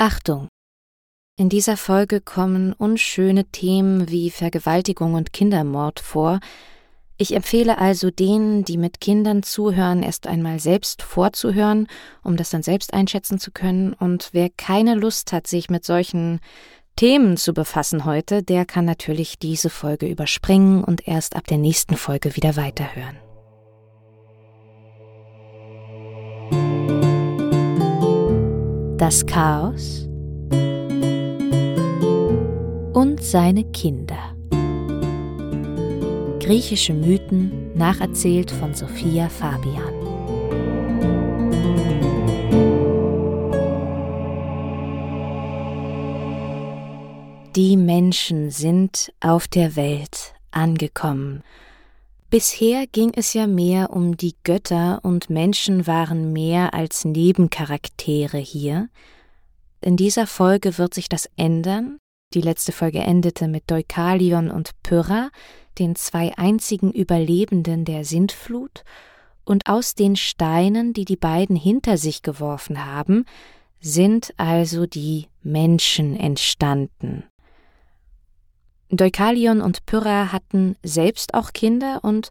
Achtung! In dieser Folge kommen unschöne Themen wie Vergewaltigung und Kindermord vor. Ich empfehle also denen, die mit Kindern zuhören, erst einmal selbst vorzuhören, um das dann selbst einschätzen zu können. Und wer keine Lust hat, sich mit solchen Themen zu befassen heute, der kann natürlich diese Folge überspringen und erst ab der nächsten Folge wieder weiterhören. Das Chaos und seine Kinder. Griechische Mythen nacherzählt von Sophia Fabian. Die Menschen sind auf der Welt angekommen Bisher ging es ja mehr um die Götter und Menschen waren mehr als Nebencharaktere hier. In dieser Folge wird sich das ändern. Die letzte Folge endete mit Deukalion und Pyrrha, den zwei einzigen Überlebenden der Sintflut, und aus den Steinen, die die beiden hinter sich geworfen haben, sind also die Menschen entstanden. Deukalion und Pyrrha hatten selbst auch Kinder und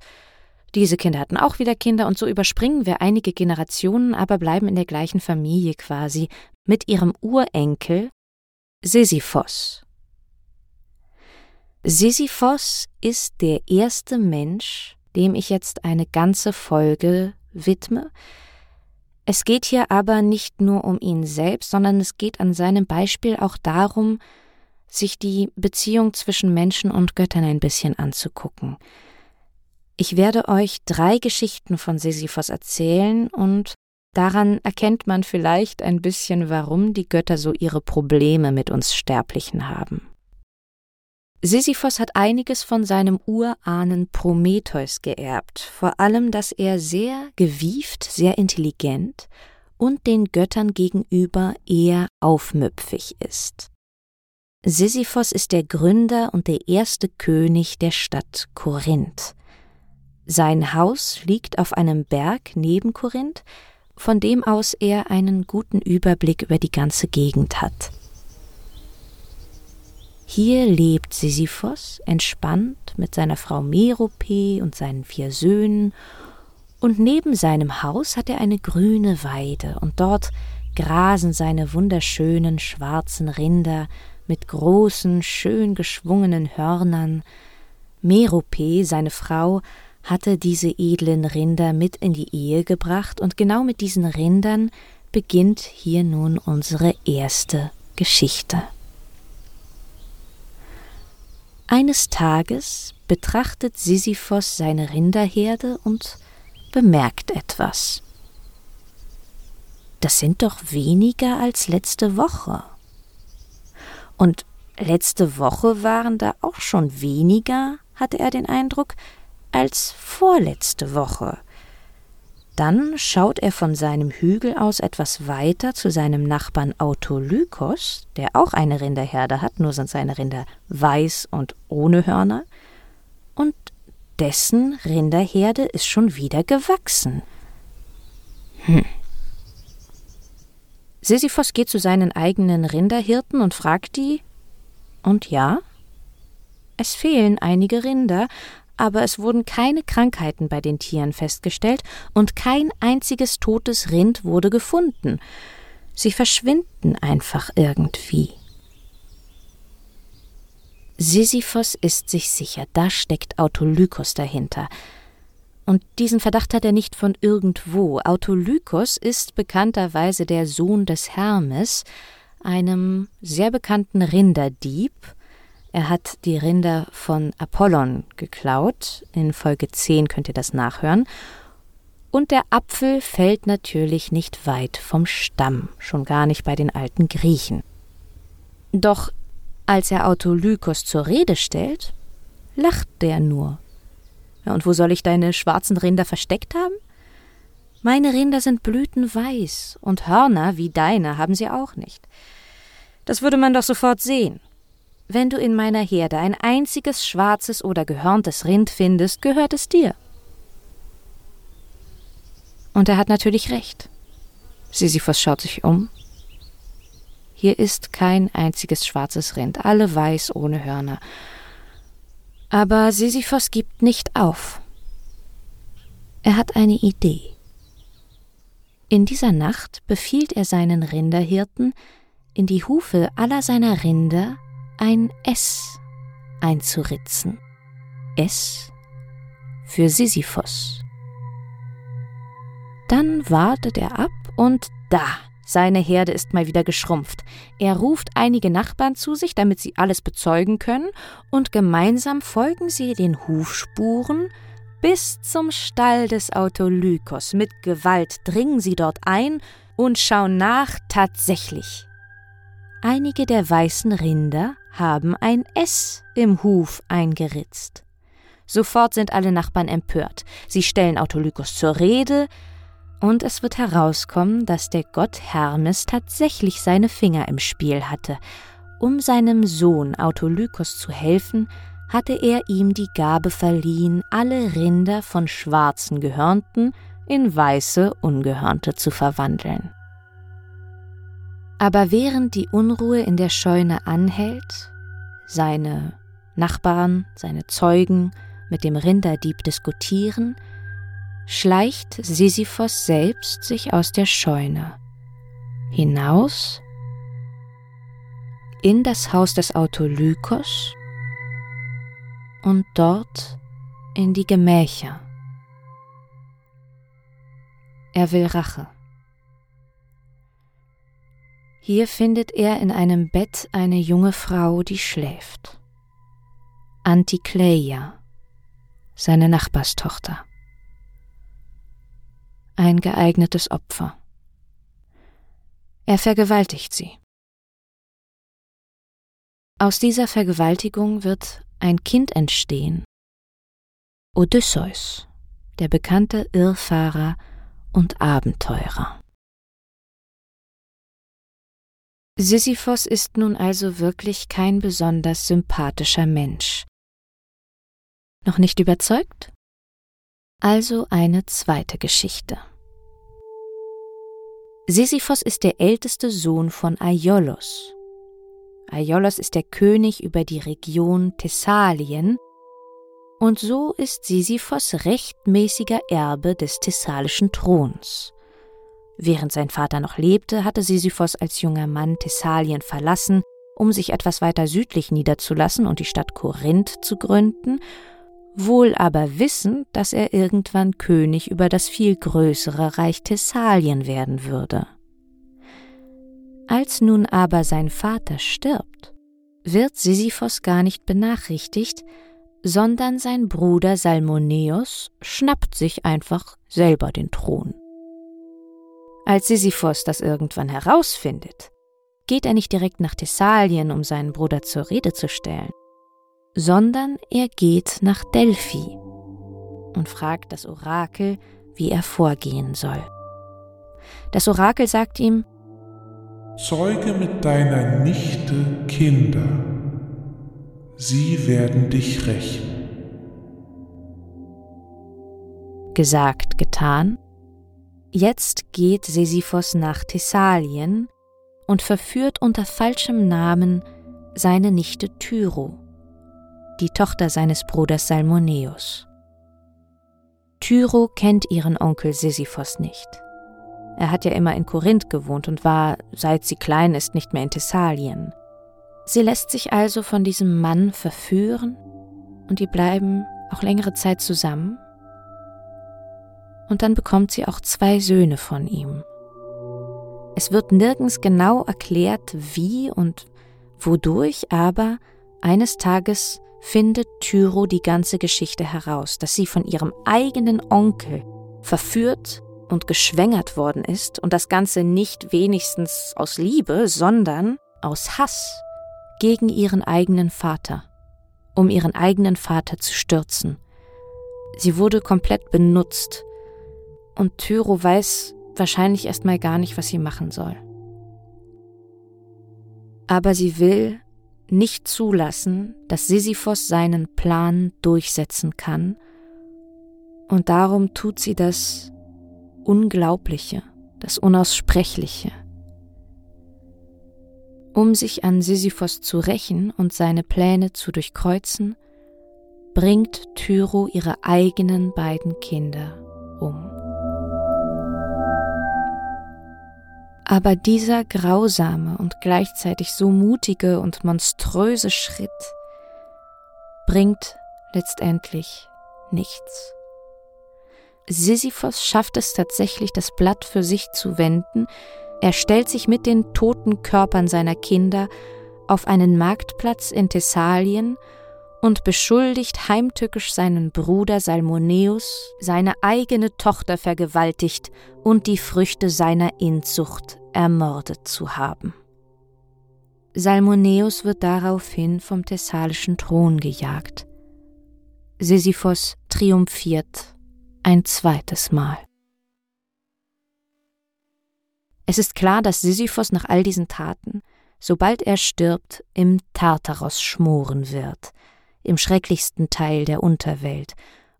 diese Kinder hatten auch wieder Kinder und so überspringen wir einige Generationen, aber bleiben in der gleichen Familie quasi mit ihrem Urenkel Sisyphos. Sisyphos ist der erste Mensch, dem ich jetzt eine ganze Folge widme. Es geht hier aber nicht nur um ihn selbst, sondern es geht an seinem Beispiel auch darum, sich die Beziehung zwischen Menschen und Göttern ein bisschen anzugucken. Ich werde euch drei Geschichten von Sisyphos erzählen und daran erkennt man vielleicht ein bisschen, warum die Götter so ihre Probleme mit uns Sterblichen haben. Sisyphos hat einiges von seinem Urahnen Prometheus geerbt, vor allem, dass er sehr gewieft, sehr intelligent und den Göttern gegenüber eher aufmüpfig ist. Sisyphos ist der Gründer und der erste König der Stadt Korinth. Sein Haus liegt auf einem Berg neben Korinth, von dem aus er einen guten Überblick über die ganze Gegend hat. Hier lebt Sisyphos entspannt mit seiner Frau Merope und seinen vier Söhnen, und neben seinem Haus hat er eine grüne Weide, und dort grasen seine wunderschönen schwarzen Rinder mit großen, schön geschwungenen Hörnern. Merope, seine Frau, hatte diese edlen Rinder mit in die Ehe gebracht, und genau mit diesen Rindern beginnt hier nun unsere erste Geschichte. Eines Tages betrachtet Sisyphos seine Rinderherde und bemerkt etwas. Das sind doch weniger als letzte Woche. Und letzte Woche waren da auch schon weniger, hatte er den Eindruck, als vorletzte Woche. Dann schaut er von seinem Hügel aus etwas weiter zu seinem Nachbarn Autolykos, der auch eine Rinderherde hat, nur sind seine Rinder weiß und ohne Hörner, und dessen Rinderherde ist schon wieder gewachsen. Hm. Sisyphos geht zu seinen eigenen Rinderhirten und fragt die, und ja, es fehlen einige Rinder, aber es wurden keine Krankheiten bei den Tieren festgestellt und kein einziges totes Rind wurde gefunden. Sie verschwinden einfach irgendwie. Sisyphos ist sich sicher, da steckt Autolykos dahinter. Und diesen Verdacht hat er nicht von irgendwo. Autolykos ist bekannterweise der Sohn des Hermes, einem sehr bekannten Rinderdieb. Er hat die Rinder von Apollon geklaut. In Folge 10 könnt ihr das nachhören. Und der Apfel fällt natürlich nicht weit vom Stamm, schon gar nicht bei den alten Griechen. Doch als er Autolykos zur Rede stellt, lacht der nur ja, und wo soll ich deine schwarzen Rinder versteckt haben? Meine Rinder sind blütenweiß und Hörner wie deine haben sie auch nicht. Das würde man doch sofort sehen. Wenn du in meiner Herde ein einziges schwarzes oder gehörntes Rind findest, gehört es dir. Und er hat natürlich recht. Sisyphos schaut sich um. Hier ist kein einziges schwarzes Rind, alle weiß ohne Hörner. Aber Sisyphos gibt nicht auf. Er hat eine Idee. In dieser Nacht befiehlt er seinen Rinderhirten, in die Hufe aller seiner Rinder ein S einzuritzen. S für Sisyphos. Dann wartet er ab und da, seine Herde ist mal wieder geschrumpft. Er ruft einige Nachbarn zu sich, damit sie alles bezeugen können, und gemeinsam folgen sie den Hufspuren bis zum Stall des Autolykos. Mit Gewalt dringen sie dort ein und schauen nach tatsächlich. Einige der weißen Rinder haben ein S im Huf eingeritzt. Sofort sind alle Nachbarn empört. Sie stellen Autolykos zur Rede, und es wird herauskommen, dass der Gott Hermes tatsächlich seine Finger im Spiel hatte. Um seinem Sohn Autolykos zu helfen, hatte er ihm die Gabe verliehen, alle Rinder von schwarzen Gehörnten in weiße Ungehörnte zu verwandeln. Aber während die Unruhe in der Scheune anhält, seine Nachbarn, seine Zeugen mit dem Rinderdieb diskutieren, schleicht Sisyphos selbst sich aus der Scheune hinaus in das Haus des Autolykos und dort in die Gemächer. Er will Rache. Hier findet er in einem Bett eine junge Frau, die schläft. Antikleia, seine Nachbarstochter ein geeignetes Opfer. Er vergewaltigt sie. Aus dieser Vergewaltigung wird ein Kind entstehen. Odysseus, der bekannte Irrfahrer und Abenteurer. Sisyphos ist nun also wirklich kein besonders sympathischer Mensch. Noch nicht überzeugt? Also eine zweite Geschichte. Sisyphos ist der älteste Sohn von Aiolos. Aiolos ist der König über die Region Thessalien und so ist Sisyphos rechtmäßiger Erbe des thessalischen Throns. Während sein Vater noch lebte, hatte Sisyphos als junger Mann Thessalien verlassen, um sich etwas weiter südlich niederzulassen und die Stadt Korinth zu gründen wohl aber wissend, dass er irgendwann König über das viel größere Reich Thessalien werden würde. Als nun aber sein Vater stirbt, wird Sisyphos gar nicht benachrichtigt, sondern sein Bruder Salmoneus schnappt sich einfach selber den Thron. Als Sisyphos das irgendwann herausfindet, geht er nicht direkt nach Thessalien, um seinen Bruder zur Rede zu stellen sondern er geht nach Delphi und fragt das Orakel, wie er vorgehen soll. Das Orakel sagt ihm, Zeuge mit deiner Nichte Kinder, sie werden dich rächen. Gesagt, getan. Jetzt geht Sisyphos nach Thessalien und verführt unter falschem Namen seine Nichte Tyro die Tochter seines Bruders Salmoneus. Tyro kennt ihren Onkel Sisyphos nicht. Er hat ja immer in Korinth gewohnt und war, seit sie klein ist, nicht mehr in Thessalien. Sie lässt sich also von diesem Mann verführen und die bleiben auch längere Zeit zusammen. Und dann bekommt sie auch zwei Söhne von ihm. Es wird nirgends genau erklärt, wie und wodurch, aber eines Tages findet Tyro die ganze Geschichte heraus, dass sie von ihrem eigenen Onkel verführt und geschwängert worden ist und das Ganze nicht wenigstens aus Liebe, sondern aus Hass gegen ihren eigenen Vater, um ihren eigenen Vater zu stürzen. Sie wurde komplett benutzt und Tyro weiß wahrscheinlich erstmal gar nicht, was sie machen soll. Aber sie will nicht zulassen, dass Sisyphos seinen Plan durchsetzen kann, und darum tut sie das Unglaubliche, das Unaussprechliche. Um sich an Sisyphos zu rächen und seine Pläne zu durchkreuzen, bringt Tyro ihre eigenen beiden Kinder um. Aber dieser grausame und gleichzeitig so mutige und monströse Schritt bringt letztendlich nichts. Sisyphos schafft es tatsächlich, das Blatt für sich zu wenden. Er stellt sich mit den toten Körpern seiner Kinder auf einen Marktplatz in Thessalien und beschuldigt heimtückisch seinen Bruder Salmoneus, seine eigene Tochter vergewaltigt und die Früchte seiner Inzucht ermordet zu haben. Salmoneus wird daraufhin vom thessalischen Thron gejagt. Sisyphos triumphiert ein zweites Mal. Es ist klar, dass Sisyphos nach all diesen Taten, sobald er stirbt, im Tartaros schmoren wird, im schrecklichsten Teil der Unterwelt,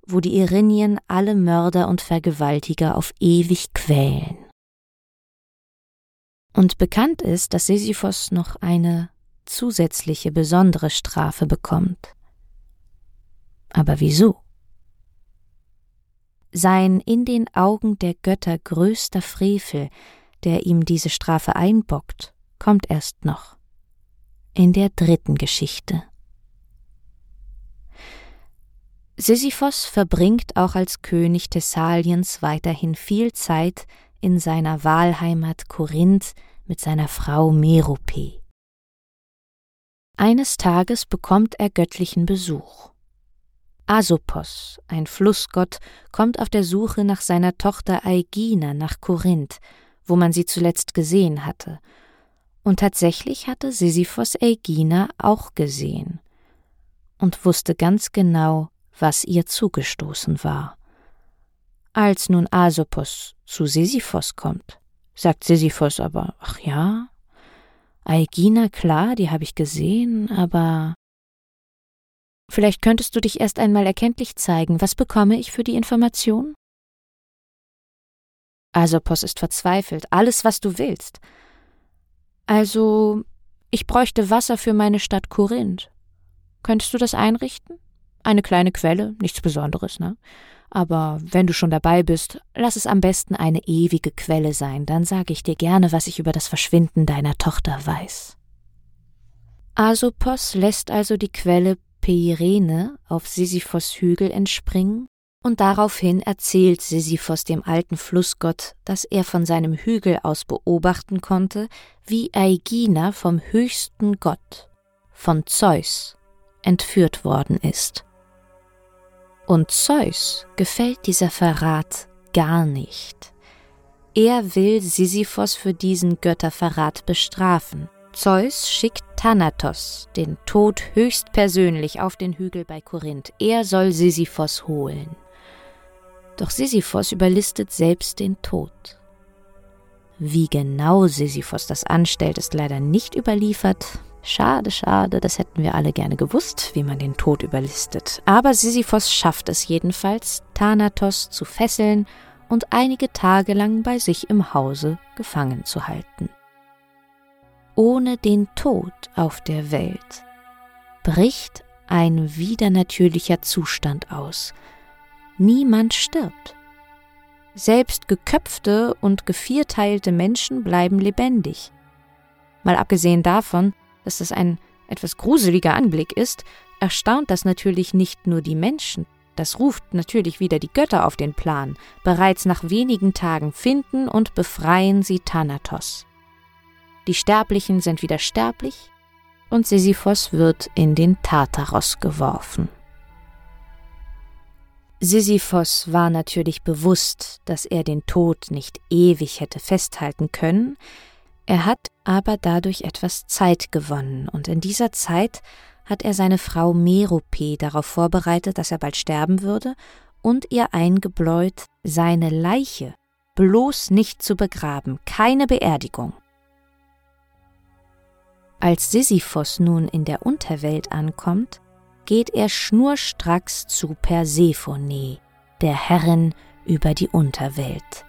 wo die Irinien alle Mörder und Vergewaltiger auf ewig quälen. Und bekannt ist, dass Sisyphos noch eine zusätzliche besondere Strafe bekommt. Aber wieso? Sein in den Augen der Götter größter Frevel, der ihm diese Strafe einbockt, kommt erst noch. In der dritten Geschichte. Sisyphos verbringt auch als König Thessaliens weiterhin viel Zeit in seiner Wahlheimat Korinth mit seiner Frau Merope. Eines Tages bekommt er göttlichen Besuch. Asopos, ein Flussgott, kommt auf der Suche nach seiner Tochter Aegina nach Korinth, wo man sie zuletzt gesehen hatte. Und tatsächlich hatte Sisyphos Aegina auch gesehen und wusste ganz genau, was ihr zugestoßen war. Als nun Asopos zu Sisyphos kommt, sagt Sisyphos aber, ach ja, Aegina, klar, die habe ich gesehen, aber vielleicht könntest du dich erst einmal erkenntlich zeigen, was bekomme ich für die Information? Asopos ist verzweifelt, alles, was du willst. Also, ich bräuchte Wasser für meine Stadt Korinth. Könntest du das einrichten? Eine kleine Quelle, nichts Besonderes, ne? Aber wenn du schon dabei bist, lass es am besten eine ewige Quelle sein, dann sage ich dir gerne, was ich über das Verschwinden deiner Tochter weiß. Asopos lässt also die Quelle Peirene auf Sisyphos Hügel entspringen, und daraufhin erzählt Sisyphos dem alten Flussgott, dass er von seinem Hügel aus beobachten konnte, wie Aegina vom höchsten Gott, von Zeus, entführt worden ist. Und Zeus gefällt dieser Verrat gar nicht. Er will Sisyphos für diesen Götterverrat bestrafen. Zeus schickt Thanatos, den Tod höchstpersönlich, auf den Hügel bei Korinth. Er soll Sisyphos holen. Doch Sisyphos überlistet selbst den Tod. Wie genau Sisyphos das anstellt, ist leider nicht überliefert. Schade, schade, das hätten wir alle gerne gewusst, wie man den Tod überlistet. Aber Sisyphos schafft es jedenfalls, Thanatos zu fesseln und einige Tage lang bei sich im Hause gefangen zu halten. Ohne den Tod auf der Welt bricht ein widernatürlicher Zustand aus. Niemand stirbt. Selbst geköpfte und gevierteilte Menschen bleiben lebendig. Mal abgesehen davon, dass das ein etwas gruseliger Anblick ist, erstaunt das natürlich nicht nur die Menschen, das ruft natürlich wieder die Götter auf den Plan. Bereits nach wenigen Tagen finden und befreien sie Thanatos. Die Sterblichen sind wieder sterblich und Sisyphos wird in den Tartaros geworfen. Sisyphos war natürlich bewusst, dass er den Tod nicht ewig hätte festhalten können, er hat aber dadurch etwas Zeit gewonnen, und in dieser Zeit hat er seine Frau Merope darauf vorbereitet, dass er bald sterben würde, und ihr eingebläut, seine Leiche bloß nicht zu begraben, keine Beerdigung. Als Sisyphos nun in der Unterwelt ankommt, geht er schnurstracks zu Persephone, der Herrin über die Unterwelt.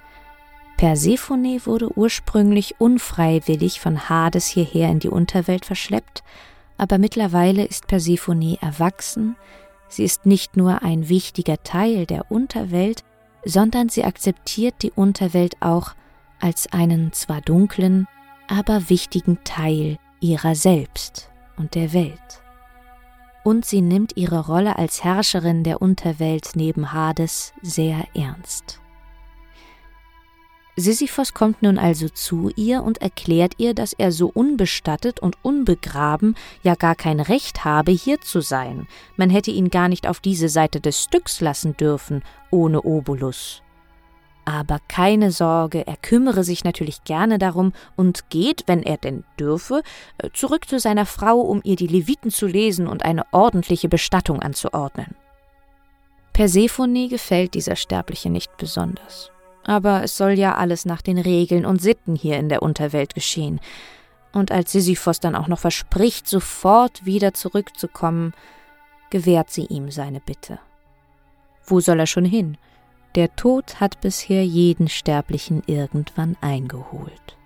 Persephone wurde ursprünglich unfreiwillig von Hades hierher in die Unterwelt verschleppt, aber mittlerweile ist Persephone erwachsen, sie ist nicht nur ein wichtiger Teil der Unterwelt, sondern sie akzeptiert die Unterwelt auch als einen zwar dunklen, aber wichtigen Teil ihrer selbst und der Welt. Und sie nimmt ihre Rolle als Herrscherin der Unterwelt neben Hades sehr ernst. Sisyphos kommt nun also zu ihr und erklärt ihr, dass er so unbestattet und unbegraben ja gar kein Recht habe, hier zu sein. Man hätte ihn gar nicht auf diese Seite des Stücks lassen dürfen, ohne Obolus. Aber keine Sorge, er kümmere sich natürlich gerne darum und geht, wenn er denn dürfe, äh, zurück zu seiner Frau, um ihr die Leviten zu lesen und eine ordentliche Bestattung anzuordnen. Persephone gefällt dieser Sterbliche nicht besonders. Aber es soll ja alles nach den Regeln und Sitten hier in der Unterwelt geschehen. Und als Sisyphos dann auch noch verspricht, sofort wieder zurückzukommen, gewährt sie ihm seine Bitte. Wo soll er schon hin? Der Tod hat bisher jeden Sterblichen irgendwann eingeholt.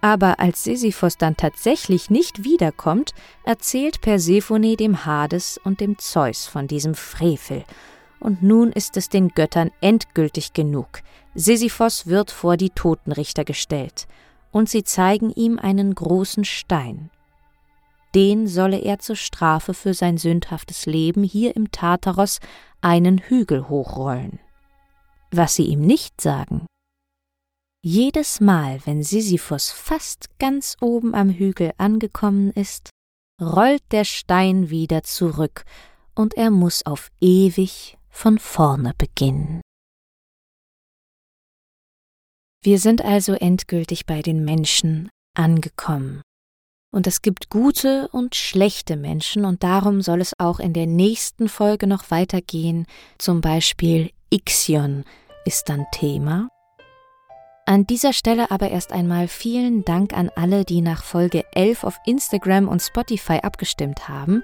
Aber als Sisyphos dann tatsächlich nicht wiederkommt, erzählt Persephone dem Hades und dem Zeus von diesem Frevel und nun ist es den Göttern endgültig genug. Sisyphos wird vor die Totenrichter gestellt, und sie zeigen ihm einen großen Stein. Den solle er zur Strafe für sein sündhaftes Leben hier im Tartaros einen Hügel hochrollen. Was sie ihm nicht sagen. Jedes Mal, wenn Sisyphos fast ganz oben am Hügel angekommen ist, rollt der Stein wieder zurück, und er muss auf ewig von vorne beginnen. Wir sind also endgültig bei den Menschen angekommen. Und es gibt gute und schlechte Menschen, und darum soll es auch in der nächsten Folge noch weitergehen. Zum Beispiel Ixion ist dann Thema. An dieser Stelle aber erst einmal vielen Dank an alle, die nach Folge 11 auf Instagram und Spotify abgestimmt haben.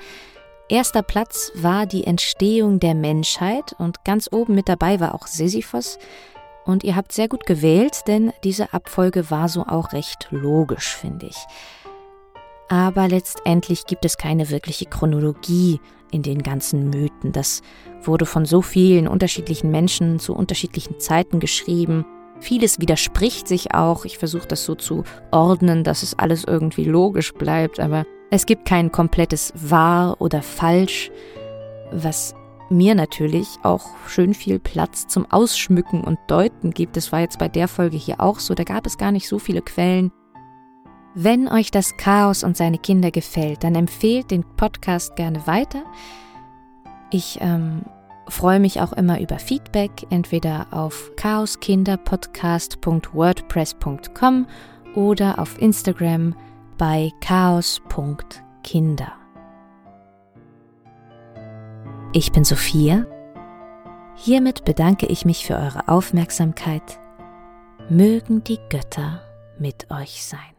Erster Platz war die Entstehung der Menschheit und ganz oben mit dabei war auch Sisyphos. Und ihr habt sehr gut gewählt, denn diese Abfolge war so auch recht logisch, finde ich. Aber letztendlich gibt es keine wirkliche Chronologie in den ganzen Mythen. Das wurde von so vielen unterschiedlichen Menschen zu unterschiedlichen Zeiten geschrieben. Vieles widerspricht sich auch. Ich versuche das so zu ordnen, dass es alles irgendwie logisch bleibt, aber es gibt kein komplettes wahr oder falsch, was mir natürlich auch schön viel Platz zum Ausschmücken und Deuten gibt. Das war jetzt bei der Folge hier auch so, da gab es gar nicht so viele Quellen. Wenn euch das Chaos und seine Kinder gefällt, dann empfehlt den Podcast gerne weiter. Ich ähm, freue mich auch immer über Feedback, entweder auf chaoskinderpodcast.wordpress.com oder auf Instagram bei chaos.kinder. Ich bin Sophia. Hiermit bedanke ich mich für eure Aufmerksamkeit. Mögen die Götter mit euch sein.